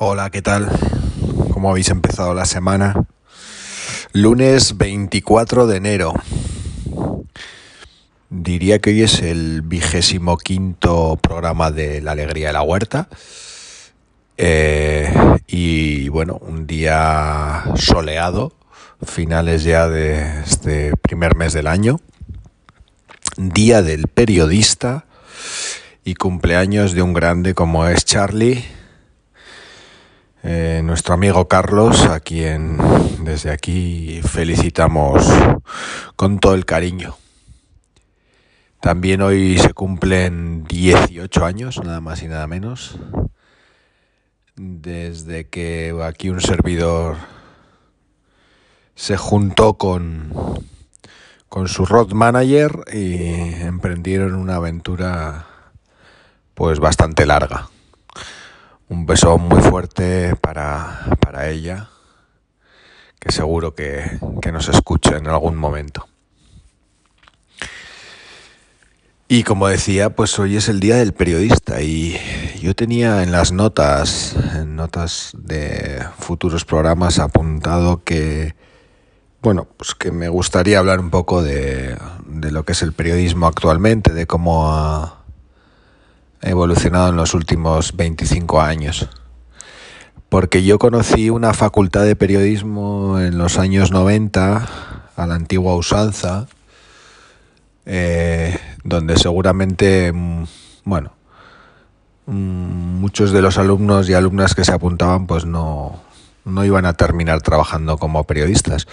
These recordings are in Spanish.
Hola, ¿qué tal? ¿Cómo habéis empezado la semana? Lunes 24 de enero. Diría que hoy es el vigésimo quinto programa de La Alegría de la Huerta. Eh, y bueno, un día soleado, finales ya de este primer mes del año. Día del periodista y cumpleaños de un grande como es Charlie eh, nuestro amigo Carlos, a quien desde aquí felicitamos con todo el cariño. También hoy se cumplen 18 años, nada más y nada menos, desde que aquí un servidor se juntó con, con su road manager y emprendieron una aventura pues bastante larga. Un beso muy fuerte para, para ella, que seguro que, que nos escucha en algún momento. Y como decía, pues hoy es el día del periodista y yo tenía en las notas, en notas de futuros programas apuntado que, bueno, pues que me gustaría hablar un poco de, de lo que es el periodismo actualmente, de cómo ha, evolucionado en los últimos 25 años. Porque yo conocí una facultad de periodismo en los años 90, a la antigua usanza, eh, donde seguramente, mm, bueno, mm, muchos de los alumnos y alumnas que se apuntaban pues no, no iban a terminar trabajando como periodistas.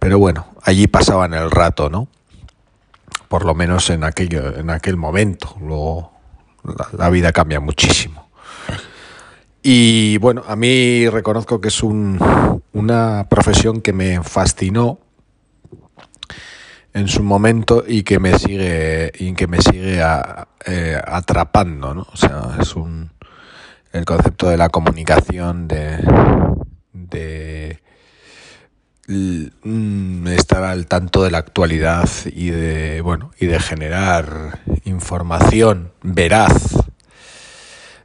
Pero bueno, allí pasaban el rato, ¿no? Por lo menos en aquello, en aquel momento. Luego la, vida cambia muchísimo. Y bueno, a mí reconozco que es una profesión que me fascinó en su momento y que me sigue y que me sigue eh, atrapando, ¿no? O sea, es un el concepto de la comunicación de, de mm, estar al tanto de la actualidad y de bueno y de generar información veraz,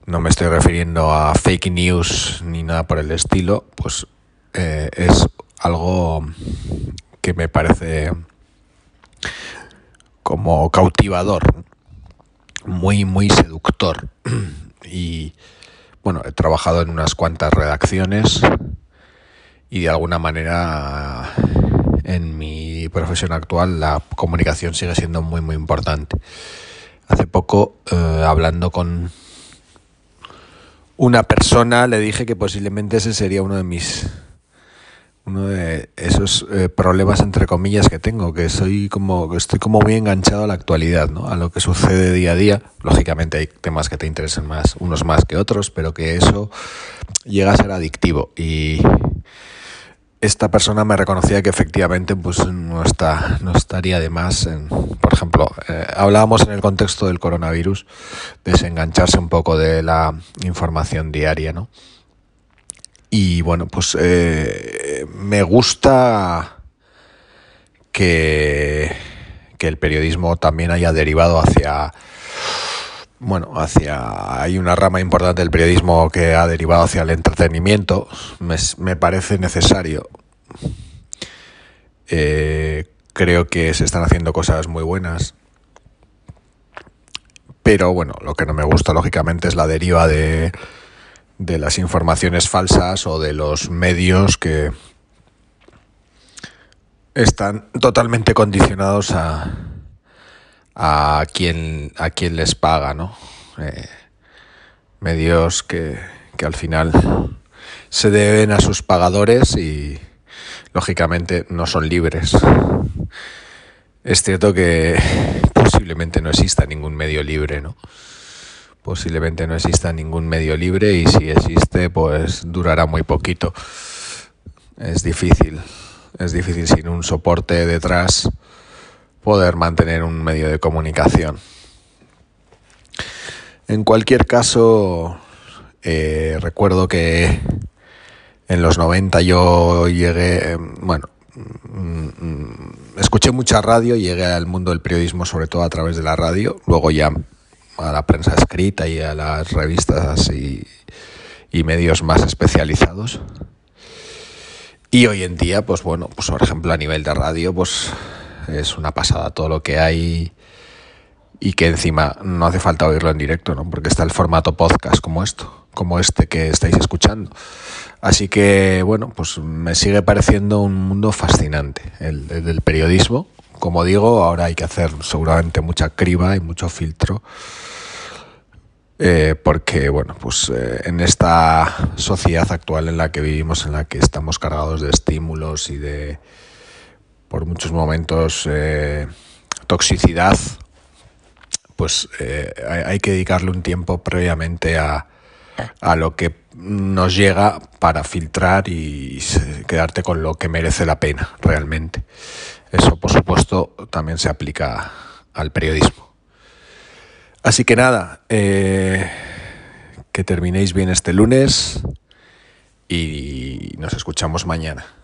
no me estoy refiriendo a fake news ni nada por el estilo, pues eh, es algo que me parece como cautivador, muy, muy seductor. Y bueno, he trabajado en unas cuantas redacciones y de alguna manera en mi profesión actual la comunicación sigue siendo muy, muy importante. Hace poco, eh, hablando con una persona, le dije que posiblemente ese sería uno de mis uno de esos eh, problemas entre comillas que tengo, que soy como estoy como muy enganchado a la actualidad, ¿no? A lo que sucede día a día. Lógicamente hay temas que te interesan más, unos más que otros, pero que eso llega a ser adictivo y esta persona me reconocía que efectivamente pues no está no estaría de más en, por ejemplo eh, hablábamos en el contexto del coronavirus desengancharse un poco de la información diaria no y bueno pues eh, me gusta que que el periodismo también haya derivado hacia bueno, hacia hay una rama importante del periodismo que ha derivado hacia el entretenimiento. Me, parece necesario. Eh, creo que se están haciendo cosas muy buenas. Pero bueno, lo que no me gusta lógicamente es la deriva de, de las informaciones falsas o de los medios que están totalmente condicionados a, a quien, a quien les paga, ¿no? Eh, medios que, que al final se deben a sus pagadores y lógicamente no son libres. Es cierto que posiblemente no exista ningún medio libre, ¿no? Posiblemente no exista ningún medio libre y si existe, pues durará muy poquito. Es difícil, es difícil sin un soporte detrás poder mantener un medio de comunicación. En cualquier caso, eh, recuerdo que en los 90 yo llegué, bueno, mm, escuché mucha radio llegué al mundo del periodismo sobre todo a través de la radio, luego ya a la prensa escrita y a las revistas y, y medios más especializados. Y hoy en día, pues bueno, pues por ejemplo a nivel de radio, pues es una pasada todo lo que hay y que encima no hace falta oírlo en directo, ¿no? Porque está el formato podcast como esto, como este que estáis escuchando. Así que, bueno, pues me sigue pareciendo un mundo fascinante el, del periodismo. Como digo, ahora hay que hacer seguramente mucha criba y mucho filtro. Eh, porque, bueno, pues eh, en esta sociedad actual en la que vivimos, en la que estamos cargados de estímulos y de, por muchos momentos, eh, toxicidad pues eh, hay, que dedicarle un tiempo previamente a, a lo que nos llega para filtrar y quedarte con lo que merece la pena realmente. Eso, por supuesto, también se aplica al periodismo. Así que nada, eh, que terminéis bien este lunes y nos escuchamos mañana.